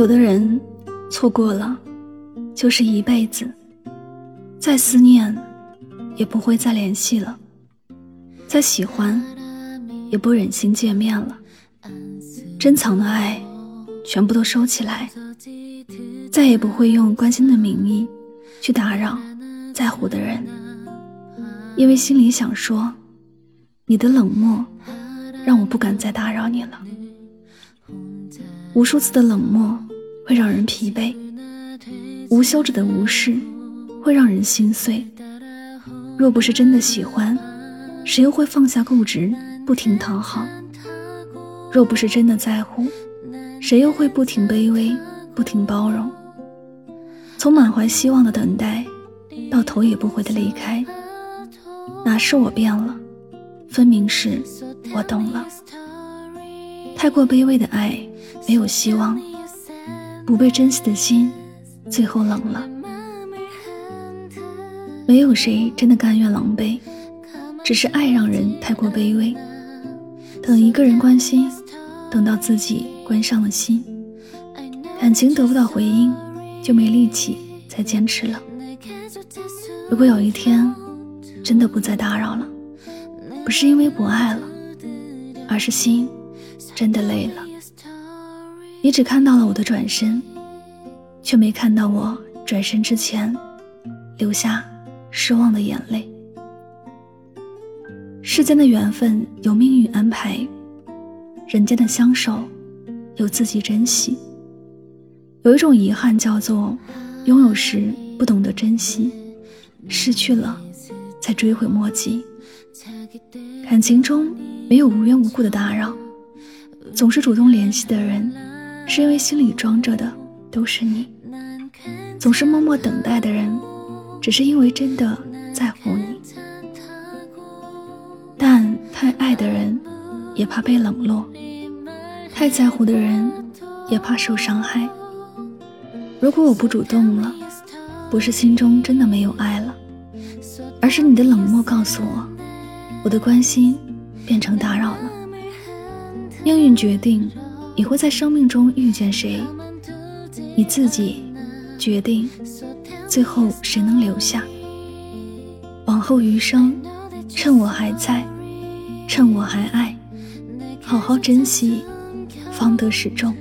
有的人错过了，就是一辈子；再思念，也不会再联系了；再喜欢，也不忍心见面了。珍藏的爱，全部都收起来，再也不会用关心的名义去打扰在乎的人，因为心里想说，你的冷漠让我不敢再打扰你了。无数次的冷漠会让人疲惫，无休止的无视会让人心碎。若不是真的喜欢，谁又会放下固执，不停讨好？若不是真的在乎，谁又会不停卑微，不停包容？从满怀希望的等待，到头也不回的离开，哪是我变了，分明是我懂了。太过卑微的爱。没有希望，不被珍惜的心，最后冷了。没有谁真的甘愿狼狈，只是爱让人太过卑微。等一个人关心，等到自己关上了心，感情得不到回应，就没力气再坚持了。如果有一天真的不再打扰了，不是因为不爱了，而是心真的累了。你只看到了我的转身，却没看到我转身之前留下失望的眼泪。世间的缘分有命运安排，人间的相守有自己珍惜。有一种遗憾叫做拥有时不懂得珍惜，失去了才追悔莫及。感情中没有无缘无故的打扰，总是主动联系的人。是因为心里装着的都是你，总是默默等待的人，只是因为真的在乎你。但太爱的人，也怕被冷落；太在乎的人，也怕受伤害。如果我不主动了，不是心中真的没有爱了，而是你的冷漠告诉我，我的关心变成打扰了。命运决定。你会在生命中遇见谁？你自己决定，最后谁能留下？往后余生，趁我还在，趁我还爱，好好珍惜，方得始终。